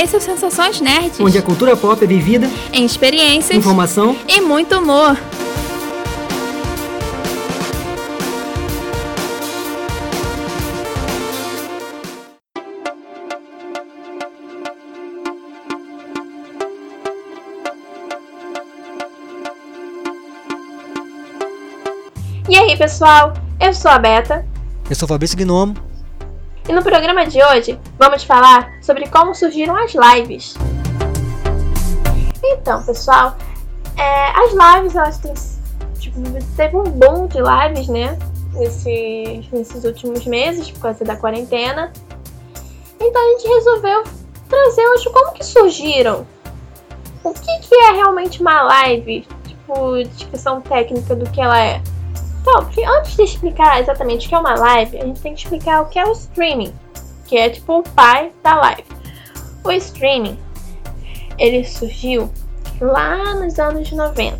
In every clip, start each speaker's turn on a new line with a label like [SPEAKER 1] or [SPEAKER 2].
[SPEAKER 1] Esse é o Sensações Nerds.
[SPEAKER 2] Onde a cultura pop é vivida
[SPEAKER 1] em experiências,
[SPEAKER 2] informação
[SPEAKER 1] e muito humor. E aí, pessoal? Eu sou a Beta.
[SPEAKER 2] Eu sou o Fabrício Gnomo.
[SPEAKER 1] E no programa de hoje vamos falar sobre como surgiram as lives. Então, pessoal, é, as lives elas têm tipo, teve um boom de lives, né? Nesses, nesses últimos meses por causa da quarentena. Então a gente resolveu trazer hoje como que surgiram. O que, que é realmente uma live? Tipo, descrição técnica do que ela é. Então, antes de explicar exatamente o que é uma live, a gente tem que explicar o que é o streaming, que é tipo o pai da live. O streaming, ele surgiu lá nos anos 90.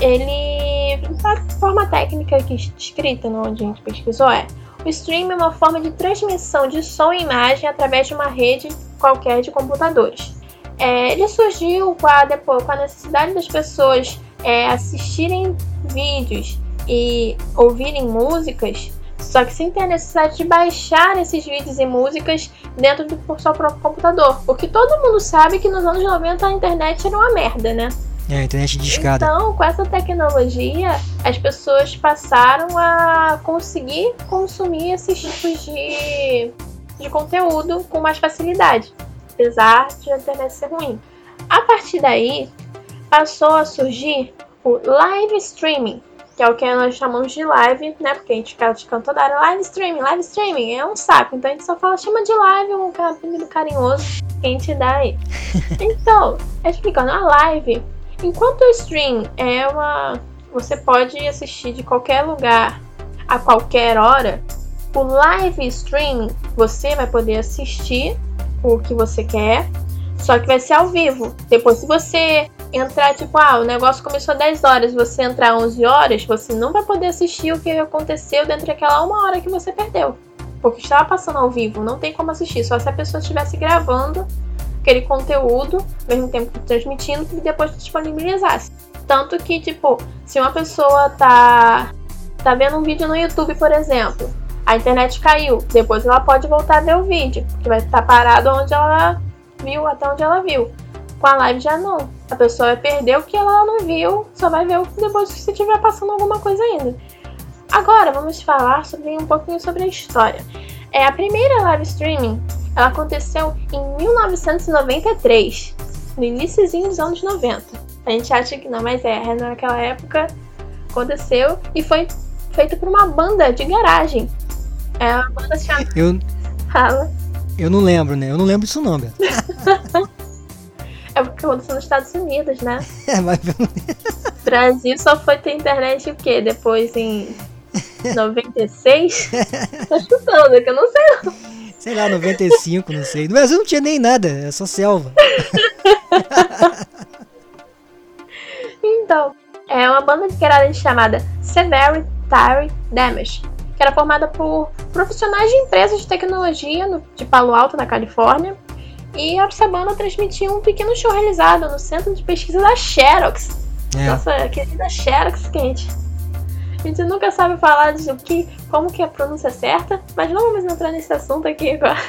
[SPEAKER 1] Ele, a forma técnica que escrita no onde a gente pesquisou é o streaming é uma forma de transmissão de som e imagem através de uma rede qualquer de computadores. É, ele surgiu com a, depois, com a necessidade das pessoas é, assistirem vídeos e ouvirem músicas, só que sem ter a necessidade de baixar esses vídeos e músicas dentro do seu próprio computador. Porque todo mundo sabe que nos anos 90 a internet era uma merda, né?
[SPEAKER 2] É, a internet de escada.
[SPEAKER 1] Então, com essa tecnologia, as pessoas passaram a conseguir consumir esses tipos de, de conteúdo com mais facilidade, apesar de a internet ser ruim. A partir daí, passou a surgir o live streaming, que é o que nós chamamos de live, né? Porque a gente fica de canto toda hora, live streaming, live streaming, é um saco. Então a gente só fala, chama de live, um apelido carinhoso que a gente dá aí. Então, explicando, a live, enquanto o stream é uma. Você pode assistir de qualquer lugar, a qualquer hora, o live streaming você vai poder assistir o que você quer, só que vai ser ao vivo. Depois, se você entrar, tipo, ah, o negócio começou às 10 horas, você entrar 11 horas, você não vai poder assistir o que aconteceu dentro daquela uma hora que você perdeu. Porque estava passando ao vivo, não tem como assistir, só se a pessoa estivesse gravando aquele conteúdo, ao mesmo tempo transmitindo, e depois disponibilizasse. Tanto que, tipo, se uma pessoa tá, tá vendo um vídeo no YouTube, por exemplo, a internet caiu, depois ela pode voltar a ver o vídeo, porque vai estar parado onde ela viu, até onde ela viu. Com a live já não. A pessoa vai perder o que ela não viu, só vai ver depois que você estiver passando alguma coisa ainda. Agora vamos falar sobre um pouquinho sobre a história. É a primeira live streaming, ela aconteceu em 1993, no iníciozinho dos anos 90. A gente acha que não, mas é, naquela época aconteceu e foi feito por uma banda de garagem. É uma banda chamada.
[SPEAKER 2] Eu...
[SPEAKER 1] Fala.
[SPEAKER 2] Eu não lembro, né? Eu não lembro disso não, Beto.
[SPEAKER 1] é porque aconteceu nos Estados Unidos, né?
[SPEAKER 2] É, mas...
[SPEAKER 1] Brasil só foi ter internet o quê? Depois em 96? Tô chutando, que eu não sei não.
[SPEAKER 2] Sei lá, 95, não sei. No Brasil não tinha nem nada, é só selva.
[SPEAKER 1] então, é uma banda de garagem chamada Severe Tire Damage que era formada por profissionais de empresas de tecnologia no, de Palo Alto, na Califórnia. E a banda transmitia um pequeno show realizado no centro de pesquisa da Xerox. É. Nossa querida Xerox quente. A gente nunca sabe falar de que, como que é a pronúncia certa, mas não vamos entrar nesse assunto aqui agora.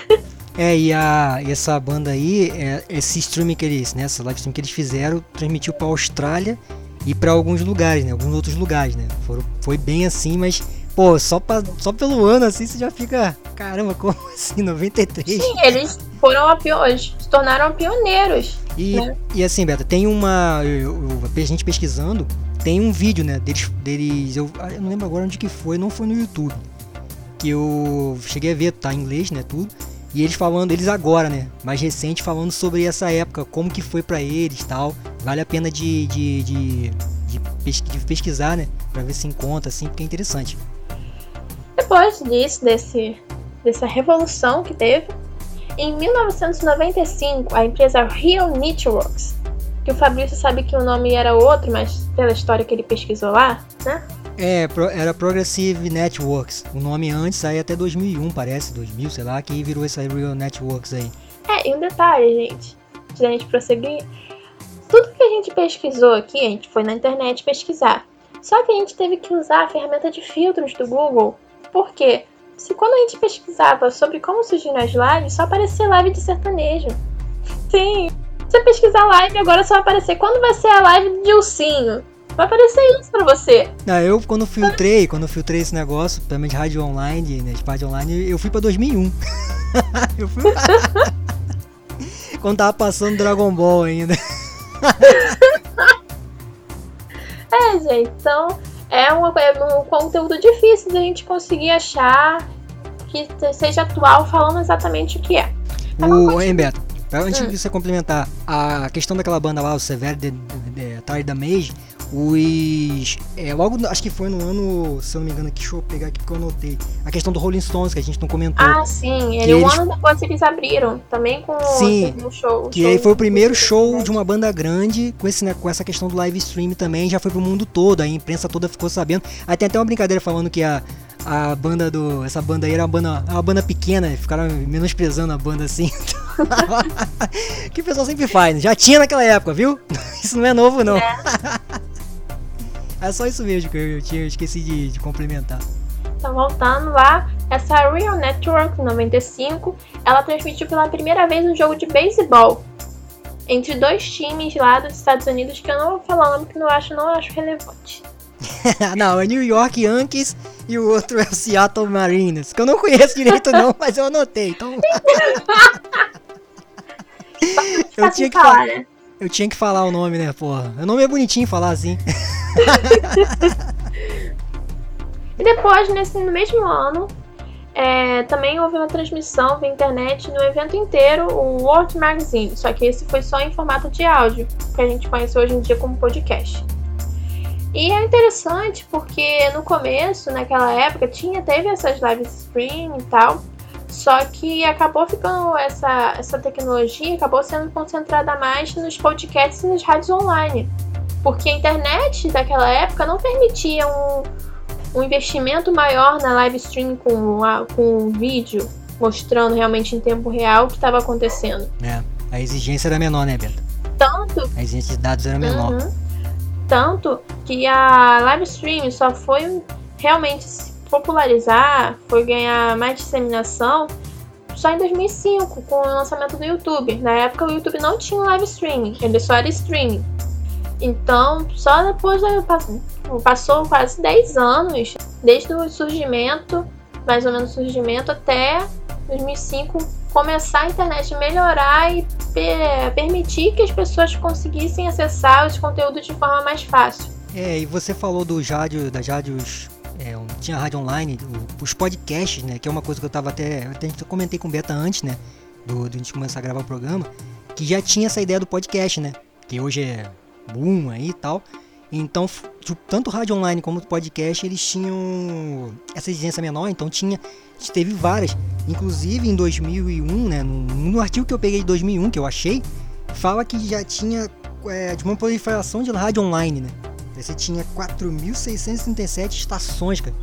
[SPEAKER 2] É, e, a, e essa banda aí, é, esse streaming que eles, né, essa live stream que eles fizeram, transmitiu para Austrália e para alguns lugares, né, alguns outros lugares, né. Foram, foi bem assim, mas Pô, só, pra, só pelo ano assim você já fica. Caramba, como assim? 93?
[SPEAKER 1] Sim, eles foram a pioneiros, se tornaram pioneiros.
[SPEAKER 2] E, né? e assim, Beto, tem uma. Eu, eu, a gente pesquisando, tem um vídeo, né? Deles. deles eu, eu não lembro agora onde que foi, não foi no YouTube. Que eu cheguei a ver, tá em inglês, né? Tudo. E eles falando, eles agora, né? Mais recente, falando sobre essa época, como que foi para eles tal. Vale a pena de, de, de, de, pesquisar, né? Pra ver se encontra, assim, porque é interessante.
[SPEAKER 1] Depois disso, desse, dessa revolução que teve, em 1995 a empresa Real Networks, que o Fabrício sabe que o nome era outro, mas pela história que ele pesquisou lá, né?
[SPEAKER 2] É, era Progressive Networks. O nome antes aí até 2001, parece, 2000, sei lá, que virou essa Real Networks aí.
[SPEAKER 1] É, e um detalhe, gente, antes da gente prosseguir, tudo que a gente pesquisou aqui, a gente foi na internet pesquisar. Só que a gente teve que usar a ferramenta de filtros do Google. Por quê? Se quando a gente pesquisava sobre como surgiram as lives, só aparecia live de sertanejo. Sim. Se você pesquisar live, agora só vai aparecer quando vai ser a live de ursinho. Vai aparecer isso pra você.
[SPEAKER 2] Ah, eu quando filtrei, quando filtrei esse negócio, de rádio online, né, de rádio online, eu fui pra 2001. eu fui Quando tava passando Dragon Ball ainda.
[SPEAKER 1] é, gente, então é, uma, é um conteúdo difícil de a gente conseguir achar que seja atual falando exatamente o que é.
[SPEAKER 2] o, hein, Beto, antes hum. de você complementar, a questão daquela banda lá, o Severo de, de, de, Mage, os. É, logo, acho que foi no ano, se eu não me engano, deixa eu pegar aqui porque eu anotei. A questão do Rolling Stones, que a gente não comentou.
[SPEAKER 1] Ah, sim. Ele, um ano depois eles abriram. Também com
[SPEAKER 2] sim, o show. Que show aí foi o primeiro show de uma banda grande com, esse, né, com essa questão do live stream também. Já foi pro mundo todo. A imprensa toda ficou sabendo. Aí tem até uma brincadeira falando que a. A banda do. Essa banda aí era uma banda, uma banda pequena, ficaram menosprezando a banda assim. que o pessoal sempre faz, né? já tinha naquela época, viu? Isso não é novo, não. É. É só isso mesmo que eu, tinha esqueci de, de complementar.
[SPEAKER 1] Então, voltando lá, essa Real Network 95, ela transmitiu pela primeira vez um jogo de beisebol entre dois times lá dos Estados Unidos que eu não vou falar o nome que eu acho, não acho relevante.
[SPEAKER 2] não, é New York Yankees e o outro é o Seattle Mariners, que eu não conheço direito não, mas eu anotei, então... eu tinha que falar, né? Eu tinha que falar o nome, né, porra? O nome é bonitinho falar assim.
[SPEAKER 1] e depois, nesse, no mesmo ano, é, também houve uma transmissão via internet no evento inteiro, o World Magazine, só que esse foi só em formato de áudio, que a gente conhece hoje em dia como podcast. E é interessante porque no começo, naquela época, tinha teve essas live stream e tal, só que acabou ficando essa, essa tecnologia acabou sendo concentrada mais nos podcasts e nas rádios online. Porque a internet daquela época não permitia um, um investimento maior na live stream com, a, com vídeo, mostrando realmente em tempo real o que estava acontecendo.
[SPEAKER 2] É, a exigência era menor, né, Beto?
[SPEAKER 1] Tanto.
[SPEAKER 2] A exigência de dados era menor. Uhum,
[SPEAKER 1] tanto que a live stream só foi realmente se popularizar, foi ganhar mais disseminação só em 2005, com o lançamento do YouTube. Na época o YouTube não tinha live streaming, ele só era streaming. Então, só depois passou quase 10 anos, desde o surgimento, mais ou menos surgimento, até 2005 começar a internet melhorar e permitir que as pessoas conseguissem acessar os conteúdos de forma mais fácil.
[SPEAKER 2] É, e você falou do rádio, das rádios, é, tinha rádio online, os podcasts, né, que é uma coisa que eu tava até, eu até comentei com o Beta antes, né, do, do a gente começar a gravar o programa, que já tinha essa ideia do podcast, né, que hoje é boom aí e tal. Então, tanto rádio online como podcast, eles tinham essa exigência menor, então tinha, teve várias. Inclusive em 2001, né, no, no artigo que eu peguei de 2001, que eu achei, fala que já tinha é, de uma proliferação de rádio online, né? Você tinha 4.637 estações, cara,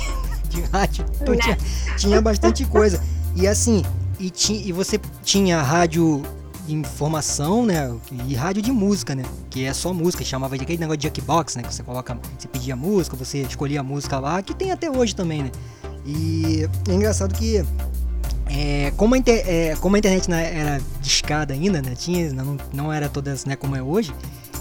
[SPEAKER 2] de rádio. Então tinha, tinha bastante coisa. E assim, e, ti, e você tinha rádio informação, né? E rádio de música, né? Que é só música, chamava de aquele negócio de Jackbox, né? Que você coloca, você pedia música, você escolhia a música lá, que tem até hoje também, né? E é engraçado que é, como, a inter, é, como a internet né, era discada ainda, né? Tinha, não, não era todas né, como é hoje,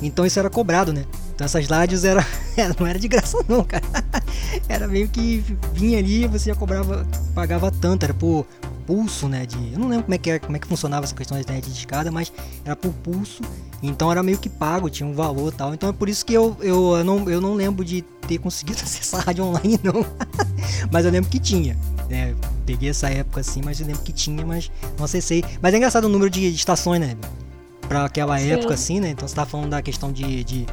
[SPEAKER 2] então isso era cobrado, né? Então essas rádios era, não era de graça não, cara. Era meio que vinha ali você já cobrava, pagava tanto, era por pulso, né? De, eu não lembro como é que era, como é que funcionava essa questão da internet de escada, mas era por pulso, então era meio que pago, tinha um valor tal. Então é por isso que eu, eu, eu, não, eu não lembro de ter conseguido acessar a rádio online, não. mas eu lembro que tinha. Né? Peguei essa época assim, mas eu lembro que tinha, mas não acessei. Mas é engraçado o número de, de estações, né? Pra aquela Sim. época assim, né? Então você tá falando da questão de, de,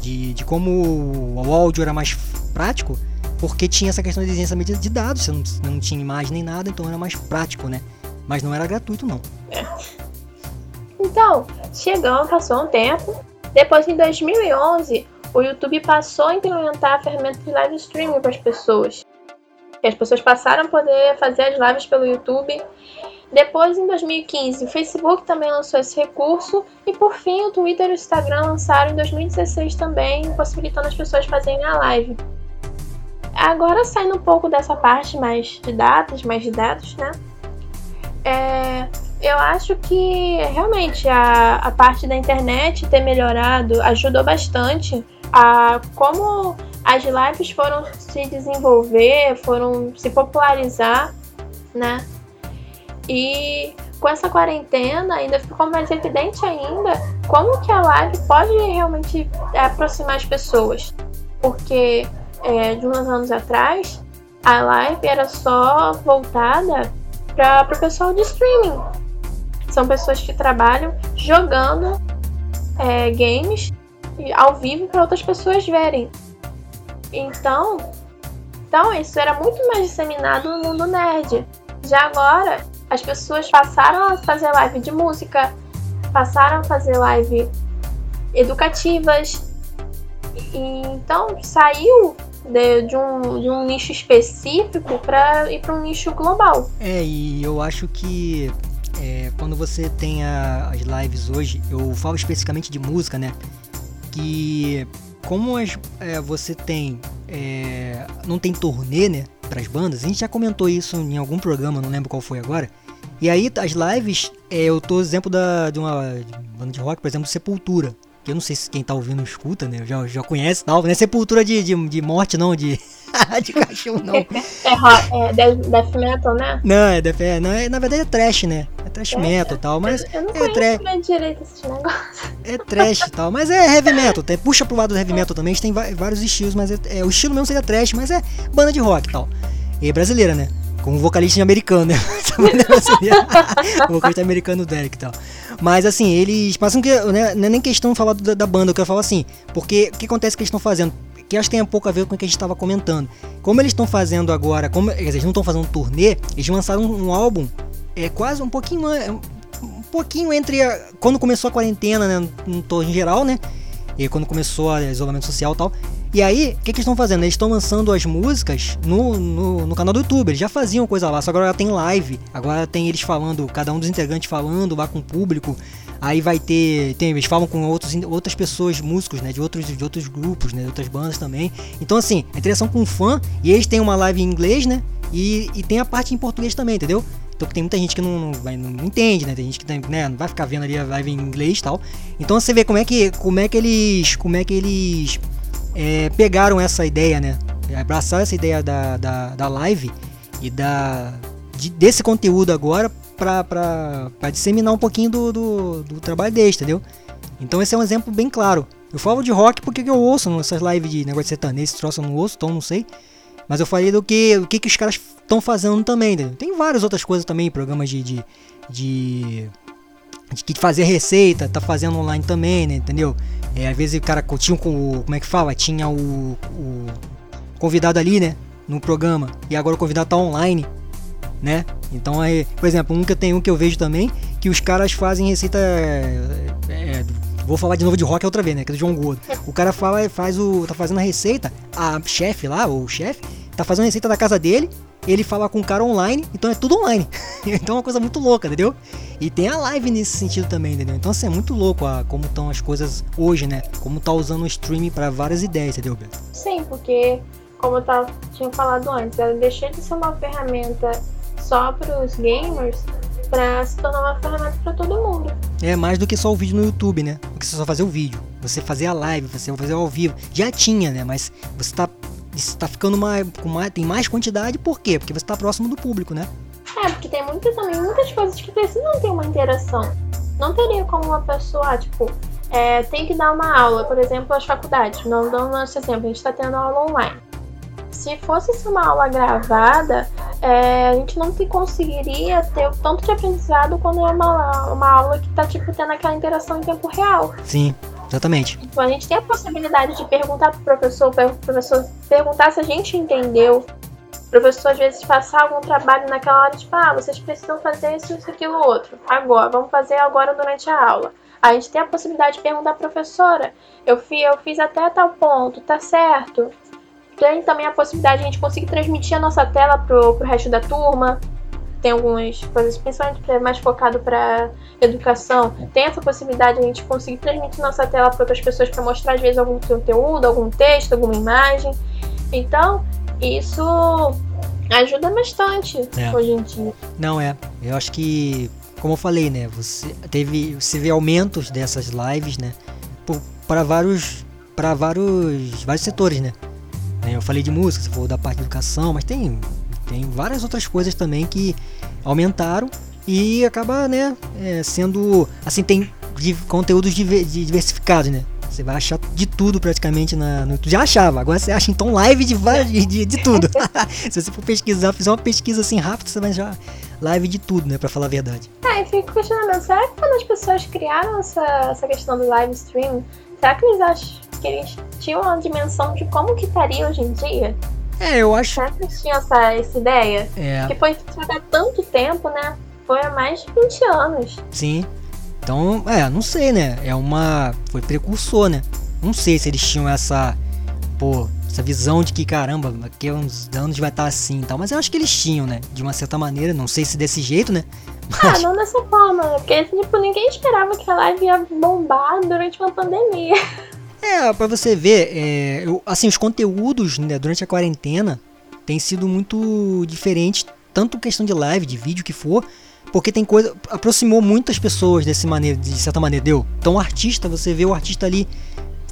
[SPEAKER 2] de, de como o áudio era mais prático porque tinha essa questão de exigência de dados, você não, não tinha imagem nem nada, então era mais prático, né? Mas não era gratuito, não.
[SPEAKER 1] Então, chegamos, passou um tempo. Depois, em 2011, o YouTube passou a implementar a ferramenta de live streaming para as pessoas. As pessoas passaram a poder fazer as lives pelo YouTube Depois, em 2015, o Facebook também lançou esse recurso. E por fim, o Twitter e o Instagram lançaram em 2016 também, possibilitando as pessoas fazerem a live. Agora, saindo um pouco dessa parte mais de datas, mais de dados, né? É, eu acho que realmente a, a parte da internet ter melhorado ajudou bastante a como as lives foram se desenvolver, foram se popularizar, né? E com essa quarentena ainda ficou mais evidente ainda como que a live pode realmente aproximar as pessoas. Porque é, de uns anos atrás, a live era só voltada para o pessoal de streaming. São pessoas que trabalham jogando é, games ao vivo para outras pessoas verem. Então, então, isso era muito mais disseminado no mundo nerd. Já agora, as pessoas passaram a fazer live de música, passaram a fazer live educativas. E, então, saiu de, de, um, de um nicho específico para ir para um nicho global.
[SPEAKER 2] É, e eu acho que é, quando você tem a, as lives hoje, eu falo especificamente de música, né? Que como as, é, você tem. É, não tem turnê, né? Para as bandas, a gente já comentou isso em algum programa, não lembro qual foi agora. E aí, as lives, é, eu tô exemplo da, de uma banda de rock, por exemplo, Sepultura que eu não sei se quem tá ouvindo escuta, né? Já, já conhece tal, não é sepultura de, de, de morte, não, de. de cachorro, não. É,
[SPEAKER 1] é, é death metal, né?
[SPEAKER 2] Não, é, death, é, não, é na verdade é trash, né? É trash é, metal e tal, mas.
[SPEAKER 1] Eu, eu não
[SPEAKER 2] é
[SPEAKER 1] trash. direito esse negócio.
[SPEAKER 2] É trash e tal, mas é heavy metal. Tem, puxa pro lado do heavy metal também, a gente tem vários estilos, mas é, é, o estilo mesmo seria trash, mas é banda de rock e tal. E é brasileira, né? Com um vocalista americano, né? o vocalista americano Derek e tal. Mas assim, eles que. Né, não é nem questão de falar da, da, banda, eu quero falar assim. Porque o que acontece que eles estão fazendo? Que acho que tem um pouco a ver com o que a gente estava comentando. Como eles estão fazendo agora, como eles não estão fazendo turnê, eles lançaram um, um álbum é quase um pouquinho um pouquinho entre a, quando começou a quarentena, né, no em geral, né? E quando começou o isolamento social e tal. E aí, o que, que estão fazendo? Eles estão lançando as músicas no, no, no, canal do YouTube. Eles já faziam coisa lá, só agora tem live. Agora tem eles falando, cada um dos integrantes falando lá com o público. Aí vai ter, tem, eles falam com outros, outras pessoas, músicos, né, de outros, de outros grupos, né, de outras bandas também. Então assim, a interação com o fã, e eles têm uma live em inglês, né, e, e tem a parte em português também, entendeu? Então tem muita gente que não, não, vai, não, entende, né? Tem gente que tem, né, não vai ficar vendo ali a live em inglês e tal. Então você vê como é que, como é que eles, como é que eles é, pegaram essa ideia, né? Abraçaram essa ideia da, da, da live e da, de, desse conteúdo agora para disseminar um pouquinho do, do, do, trabalho deles, entendeu? Então esse é um exemplo bem claro. Eu falo de rock porque eu ouço nessas lives de negócio de sertanejo, esse troço eu não ouço, então não sei. Mas eu falei do que, o que, que os caras estão fazendo também, entendeu? Tem várias outras coisas também, programas de, de, de, de fazer receita, tá fazendo online também, né? Entendeu? É, às vezes o cara tinha com como é que fala? Tinha o, o convidado ali, né? No programa. E agora o convidado tá online, né? Então aí, por exemplo, um que eu tenho um que eu vejo também, que os caras fazem receita. É, é, vou falar de novo de rock outra vez, né? Que é do João Gordo. O cara fala, faz o. tá fazendo a receita, a chefe lá, ou o chefe, tá fazendo a receita da casa dele ele fala com o cara online, então é tudo online. então é uma coisa muito louca, entendeu? E tem a live nesse sentido também, entendeu? Então assim, é muito louco a, como estão as coisas hoje, né? Como tá usando o streaming para várias ideias, entendeu, Beto?
[SPEAKER 1] Sim, porque como eu tava, tinha falado antes, ela deixou de ser uma ferramenta só para os gamers para se tornar uma ferramenta para todo mundo.
[SPEAKER 2] É mais do que só o vídeo no YouTube, né? Porque você só fazer o vídeo, você fazer a live, você fazer ao vivo. Já tinha, né? Mas você tá está ficando mais, com mais, tem mais quantidade, por quê? Porque você está próximo do público, né?
[SPEAKER 1] É, porque tem muita, também muitas coisas que precisam ter uma interação. Não teria como uma pessoa, tipo, é, tem que dar uma aula, por exemplo, as faculdades, não dando nosso exemplo, a gente está tendo aula online. Se fosse uma aula gravada, é, a gente não conseguiria ter o tanto de aprendizado quando é uma, uma aula que está tipo, tendo aquela interação em tempo real.
[SPEAKER 2] Sim. Exatamente.
[SPEAKER 1] Então a gente tem a possibilidade de perguntar pro professor, o professor perguntar se a gente entendeu. O professor às vezes passar algum trabalho naquela hora, tipo, ah, vocês precisam fazer isso, isso, aquilo, outro. Agora, vamos fazer agora durante a aula. A gente tem a possibilidade de perguntar à professora, eu fiz, eu fiz até tal ponto, tá certo? Tem também a possibilidade de a gente conseguir transmitir a nossa tela pro, pro resto da turma. tem algumas coisas, principalmente mais focado para educação, tem essa possibilidade de a gente conseguir transmitir nossa tela para outras pessoas para mostrar às vezes algum conteúdo, algum texto, alguma imagem. Então, isso ajuda bastante é. hoje em dia.
[SPEAKER 2] Não é. Eu acho que, como eu falei, né, você teve, você vê aumentos dessas lives, né, para vários para vários vários setores, né? Eu falei de música, você falou da parte de educação, mas tem tem várias outras coisas também que aumentaram e acaba, né, é, sendo assim tem conteúdos diversificados, né? Você vai achar de tudo praticamente na, no Já achava, agora você acha então live de, de, de, tudo. Se você for pesquisar, fizer uma pesquisa assim rápida, você vai achar live de tudo, né? Pra falar a verdade.
[SPEAKER 1] É, e fico questionando, será que quando as pessoas criaram essa, essa questão do live stream, será que eles acham que eles tinham uma dimensão de como que estaria hoje em dia?
[SPEAKER 2] É, eu acho.
[SPEAKER 1] Será que eles tinham essa, essa ideia?
[SPEAKER 2] É.
[SPEAKER 1] Que foi há tanto tempo, né? Foi há mais de 20 anos.
[SPEAKER 2] Sim. Então, é, não sei, né? É uma. Foi precursor, né? Não sei se eles tinham essa. Pô, essa visão de que, caramba, daqui a uns anos vai estar assim e tal. Mas eu acho que eles tinham, né? De uma certa maneira, não sei se desse jeito, né?
[SPEAKER 1] Ah, mas... Ah, não dessa forma, né? Porque, tipo, ninguém esperava que a live ia bombar durante uma pandemia.
[SPEAKER 2] É, pra você ver, é, eu, assim, os conteúdos né, durante a quarentena têm sido muito diferentes, tanto questão de live, de vídeo que for, porque tem coisa. aproximou muitas pessoas desse maneira, de certa maneira, deu. Então o artista, você vê o artista ali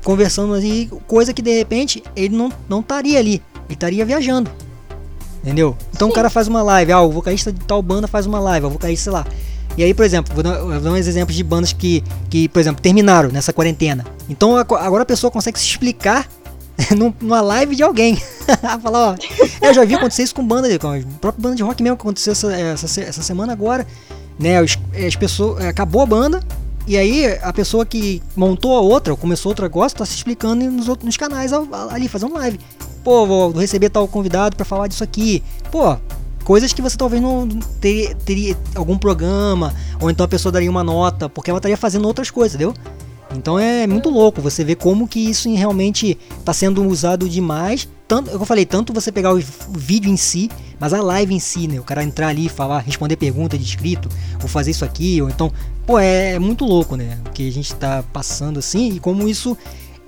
[SPEAKER 2] conversando ali, coisa que de repente ele não, não estaria ali, ele estaria viajando. Entendeu? Então Sim. o cara faz uma live, ah, o vocalista de tal banda faz uma live, o vocalista, sei lá. E aí, por exemplo, vou dar, vou dar uns exemplos de bandas que, que, por exemplo, terminaram nessa quarentena. Então agora a pessoa consegue se explicar numa live de alguém. Falar, ó, eu já vi acontecer isso com banda, com a própria banda de rock mesmo que aconteceu essa, essa, essa semana agora. Né, as, as pessoas, acabou a banda, e aí a pessoa que montou a outra, ou começou outro negócio, tá se explicando nos, outros, nos canais ali, fazendo live. Pô, vou receber tal convidado para falar disso aqui. Pô, coisas que você talvez não ter, teria algum programa, ou então a pessoa daria uma nota, porque ela estaria fazendo outras coisas, entendeu? Então é muito louco você ver como que isso realmente está sendo usado demais. Tanto, eu falei, tanto você pegar o vídeo em si, mas a live em si, né? O cara entrar ali e falar, responder pergunta de inscrito, ou fazer isso aqui, ou então, pô, é, é muito louco, né? O que a gente está passando assim e como isso.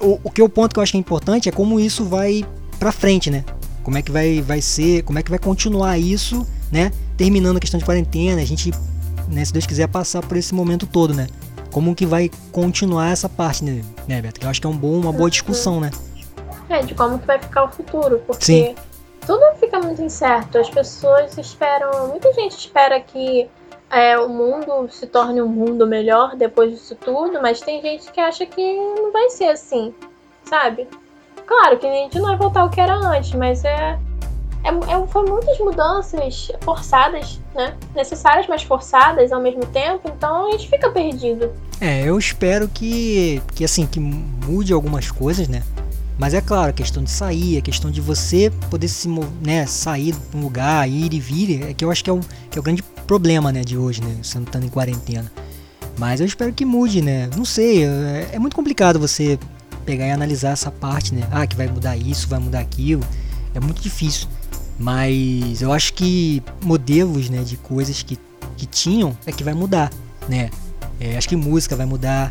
[SPEAKER 2] O, o que o ponto que eu acho que é importante é como isso vai pra frente, né? Como é que vai, vai ser, como é que vai continuar isso, né? Terminando a questão de quarentena, a gente, né, se Deus quiser, passar por esse momento todo, né? Como que vai continuar essa parte, né, né Beto? Que eu acho que é um bom, uma boa discussão, né?
[SPEAKER 1] É, de como que vai ficar o futuro, porque
[SPEAKER 2] Sim.
[SPEAKER 1] tudo fica muito incerto. As pessoas esperam, muita gente espera que é, o mundo se torne um mundo melhor depois disso tudo, mas tem gente que acha que não vai ser assim, sabe? Claro que a gente não vai voltar ao que era antes, mas é, é, é, foi muitas mudanças forçadas, né? Necessárias, mas forçadas ao mesmo tempo, então a gente fica perdido.
[SPEAKER 2] É, eu espero que, que assim, que mude algumas coisas, né? Mas é claro, a questão de sair, a questão de você poder se né, sair de um lugar, ir e vir, é que eu acho que é o, que é o grande problema né, de hoje, né? Você estando em quarentena. Mas eu espero que mude, né? Não sei, é, é muito complicado você pegar e analisar essa parte, né? Ah, que vai mudar isso, vai mudar aquilo. É muito difícil. Mas eu acho que modelos, né, de coisas que, que tinham é que vai mudar, né? É, acho que música vai mudar.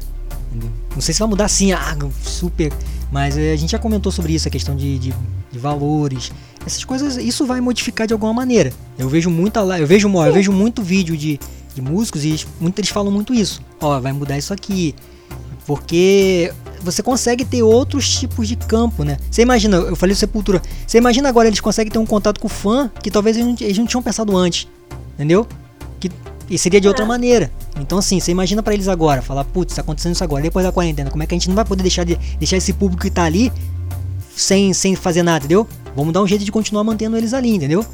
[SPEAKER 2] Não sei se vai mudar assim, ah, super. Mas é, a gente já comentou sobre isso, a questão de, de, de, valores. Essas coisas, isso vai modificar de alguma maneira. Eu vejo muita eu vejo, eu vejo muito vídeo de, de músicos e muitos eles falam muito isso. Ó, vai mudar isso aqui. Porque você consegue ter outros tipos de campo, né? Você imagina, eu falei Sepultura, você imagina agora eles conseguem ter um contato com o fã que talvez eles não, eles não tinham pensado antes, entendeu? Que e seria de outra é. maneira. Então assim, você imagina para eles agora, falar, putz, tá acontecendo isso agora, depois da quarentena, como é que a gente não vai poder deixar de deixar esse público que tá ali sem sem fazer nada, entendeu? Vamos dar um jeito de continuar mantendo eles ali, entendeu?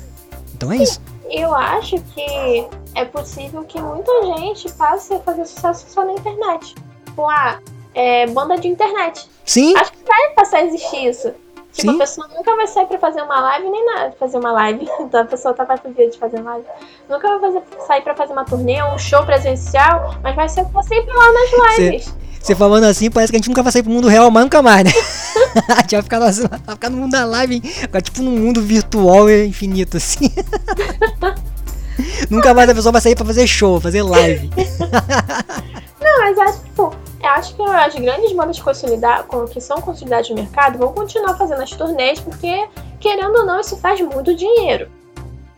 [SPEAKER 2] Então é isso.
[SPEAKER 1] Eu acho que é possível que muita gente passe a fazer sucesso só na internet. Tipo, ah, é, banda de internet.
[SPEAKER 2] Sim.
[SPEAKER 1] Acho que vai passar a existir isso. Tipo, Sim. a pessoa nunca vai sair pra fazer uma live nem nada. Fazer uma live. Então a pessoa tá para dia de fazer live. Nunca vai fazer, sair pra fazer uma turnê, um show presencial, mas vai ser sempre lá nas lives.
[SPEAKER 2] Você falando assim, parece que a gente nunca vai sair pro mundo real, mas nunca mais, né? a gente vai ficar, no, vai ficar no mundo da live? Ficar tipo num mundo virtual e infinito, assim. Nunca mais a pessoa vai sair pra fazer show, fazer live.
[SPEAKER 1] Não, mas acho, tipo, eu acho que as grandes bandas que são consolidadas no mercado vão continuar fazendo as turnês, porque, querendo ou não, isso faz muito dinheiro.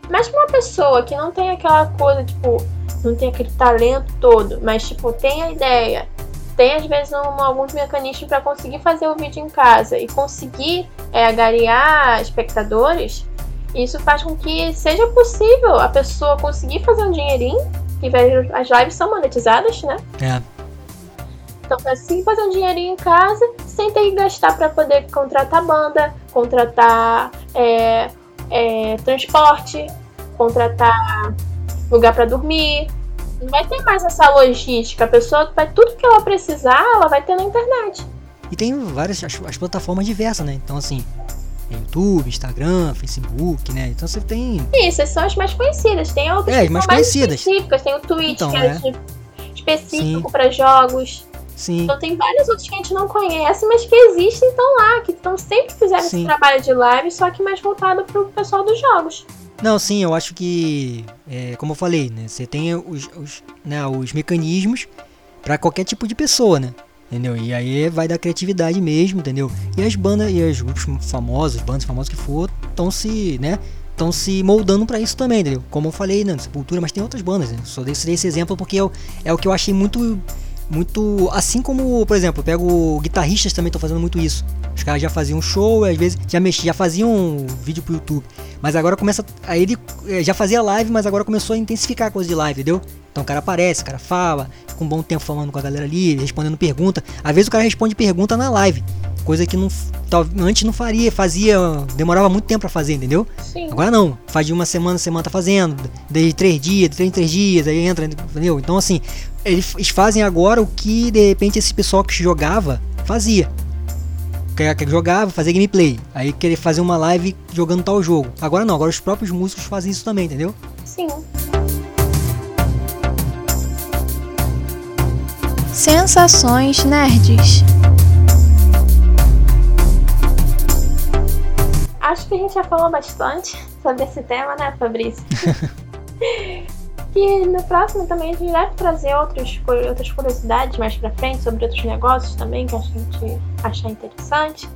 [SPEAKER 1] Mas pra uma pessoa que não tem aquela coisa, tipo, não tem aquele talento todo, mas, tipo, tem a ideia, tem às vezes um, alguns mecanismos para conseguir fazer o vídeo em casa e conseguir é, agariar espectadores, isso faz com que seja possível a pessoa conseguir fazer um dinheirinho, que as lives são monetizadas, né?
[SPEAKER 2] É.
[SPEAKER 1] Então, assim, fazer um dinheirinho em casa, sem ter que gastar para poder contratar banda, contratar é, é, transporte, contratar lugar para dormir, não vai ter mais essa logística. A pessoa vai tudo que ela precisar, ela vai ter na internet.
[SPEAKER 2] E tem várias as, as plataformas diversas, né? Então assim, YouTube, Instagram, Facebook, né? Então você tem.
[SPEAKER 1] Isso, essas são as mais conhecidas. Tem outras
[SPEAKER 2] é,
[SPEAKER 1] que
[SPEAKER 2] mais
[SPEAKER 1] são
[SPEAKER 2] conhecidas.
[SPEAKER 1] mais específicas. Tem o Twitch,
[SPEAKER 2] então,
[SPEAKER 1] que é,
[SPEAKER 2] é.
[SPEAKER 1] específico para jogos.
[SPEAKER 2] Sim.
[SPEAKER 1] Então tem vários outros que a gente não conhece, mas que existem estão lá, que estão sempre fizeram
[SPEAKER 2] Sim.
[SPEAKER 1] esse trabalho de live, só que mais voltado pro pessoal dos jogos.
[SPEAKER 2] Não, sim, eu acho que, é, como eu falei, né? Você tem os, os, né, os mecanismos para qualquer tipo de pessoa, né? Entendeu? E aí vai da criatividade mesmo, entendeu? E as bandas e os grupos famosos, bandas famosas que for, estão se, né? Estão se moldando para isso também, entendeu? Como eu falei, né? Sepultura, mas tem outras bandas, né? Só dei esse exemplo porque é, é o que eu achei muito muito. Assim como, por exemplo, eu pego guitarristas também estão fazendo muito isso. Os caras já faziam show, às vezes já mexiam, já faziam um vídeo pro YouTube. Mas agora começa. Aí ele eh, já fazia live, mas agora começou a intensificar a coisa de live, entendeu? Então o cara aparece, o cara fala, fica um bom tempo falando com a galera ali, respondendo pergunta. Às vezes o cara responde pergunta na live. Coisa que não, antes não faria, fazia, demorava muito tempo pra fazer, entendeu?
[SPEAKER 1] Sim.
[SPEAKER 2] Agora não, faz de uma semana, semana tá fazendo, de três dias, de três em três dias, aí entra, entendeu? Então assim, eles fazem agora o que de repente esse pessoal que jogava fazia. Que jogava, fazia gameplay. Aí querer fazer uma live jogando tal jogo. Agora não, agora os próprios músicos fazem isso também, entendeu?
[SPEAKER 1] Sim.
[SPEAKER 3] Sensações nerds.
[SPEAKER 1] Acho que a gente já falou bastante sobre esse tema, né, Fabrício? e no próximo também a gente deve trazer outros, outras curiosidades mais pra frente sobre outros negócios também que a gente achar interessante.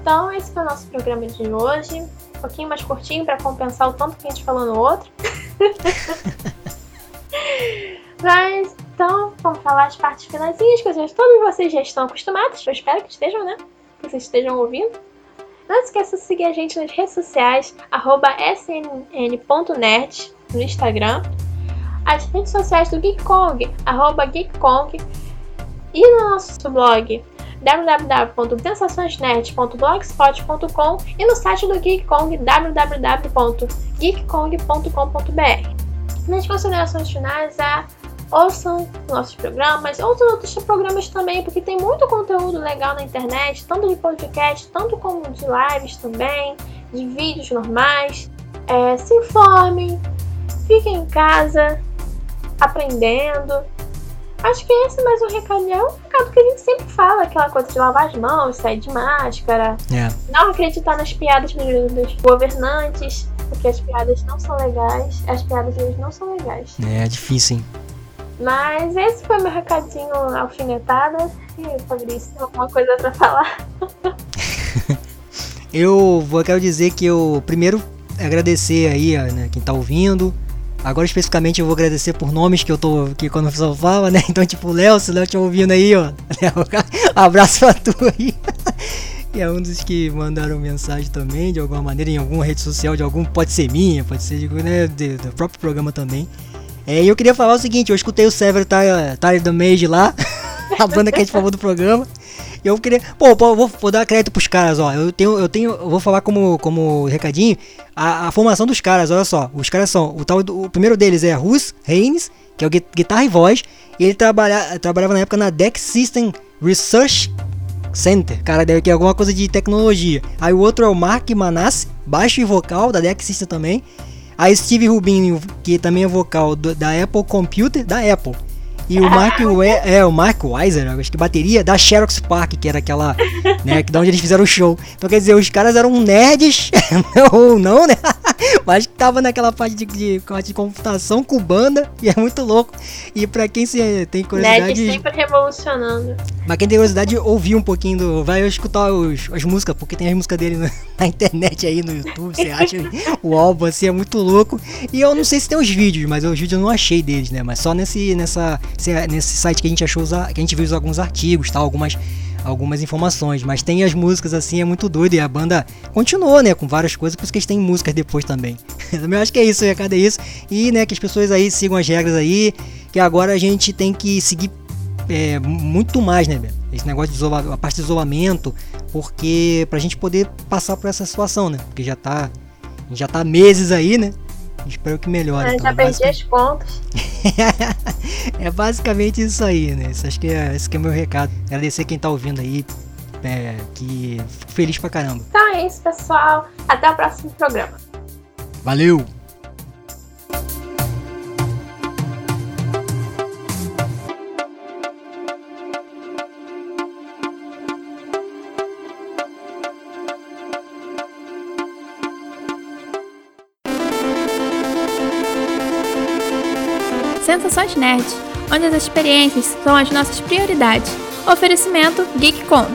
[SPEAKER 1] Então, esse foi o nosso programa de hoje. Um pouquinho mais curtinho para compensar o tanto que a gente falou no outro. Mas, então, vamos falar as partes finalzinhas, que todos vocês já estão acostumados. Eu espero que estejam, né? Que vocês estejam ouvindo. Não esqueça de seguir a gente nas redes sociais, snn.net no Instagram, as redes sociais do Geek Kong, GeekKong, e no nosso blog www.sensaçõesnet.blogspot.com e no site do Geek Kong www.geekkong.com.br. Nas considerações finais, a ouçam nossos programas, ouçam outros programas também, porque tem muito conteúdo legal na internet, tanto de podcast, tanto como de lives também, de vídeos normais. É, se informem, fiquem em casa, aprendendo. Acho que esse é mais um recado, é um recado que a gente sempre fala, aquela coisa de lavar as mãos, sair de máscara,
[SPEAKER 2] É.
[SPEAKER 1] não acreditar nas piadas dos governantes, porque as piadas não são legais, as piadas deles não são legais.
[SPEAKER 2] É difícil, hein?
[SPEAKER 1] Mas esse foi meu recadinho alfinetada. E Fabrício, alguma coisa pra falar?
[SPEAKER 2] Eu vou quero dizer que eu primeiro agradecer aí, né, quem tá ouvindo. Agora especificamente eu vou agradecer por nomes que eu tô que quando o pessoal fala, né? Então tipo, Léo, se Léo tá ouvindo aí, ó. Léo, abraço pra tu aí. Que é um dos que mandaram mensagem também, de alguma maneira, em alguma rede social, de algum. Pode ser minha, pode ser né, do próprio programa também. É, e eu queria falar o seguinte, eu escutei o Sever Tire Tire the Mage lá, a banda que a gente falou do programa. E eu queria. Pô, pô, vou, vou dar crédito pros caras, ó. Eu tenho. Eu tenho. Eu vou falar como, como recadinho. A, a formação dos caras, olha só. Os caras são. O, tal, do- o primeiro deles é Russ Haynes, que é o gui- guitarra e voz. E ele trabalha, trabalhava na época na Deck System Research Center. Cara, deve é alguma coisa de tecnologia. Aí o outro é o Mark Manassi, baixo e vocal da Deck System também. Aí Steve Rubin, que também é vocal do- da Apple Computer, da Apple. E o Mark, We é, o Mark Weiser, acho que bateria, da Xerox Park, que era aquela, né, que da onde eles fizeram o show. Então quer dizer, os caras eram nerds, ou não, né? Mas tava naquela parte de, de, de computação com banda e é muito louco. E pra quem se, tem curiosidade.
[SPEAKER 1] Ned sempre revolucionando.
[SPEAKER 2] Mas quem tem curiosidade, ouvir um pouquinho do. Vai escutar os, as músicas, porque tem as músicas dele na, na internet aí no YouTube, você acha o álbum assim, é muito louco. E eu não sei se tem os vídeos, mas os vídeos eu não achei deles, né? Mas só nesse, nessa, nesse site que a gente achou, que a gente viu alguns artigos, tal, algumas algumas informações, mas tem as músicas assim, é muito doido e a banda continuou, né, com várias coisas, por isso que eles têm músicas depois também. eu acho que é isso, o recado é isso. E, né, que as pessoas aí sigam as regras aí, que agora a gente tem que seguir é, muito mais, né, esse negócio de isolamento, a parte de isolamento, porque pra gente poder passar por essa situação, né, porque já tá, já tá meses aí, né, Espero que melhore.
[SPEAKER 1] Eu então, já perdi as contas.
[SPEAKER 2] é basicamente isso aí, né? Isso, acho que é, esse que é o meu recado. Agradecer quem tá ouvindo aí. É, que fico feliz pra caramba.
[SPEAKER 1] Então é isso, pessoal. Até o próximo programa.
[SPEAKER 2] Valeu!
[SPEAKER 3] Sensações Nerd, onde as experiências são as nossas prioridades. Oferecimento GeekCon.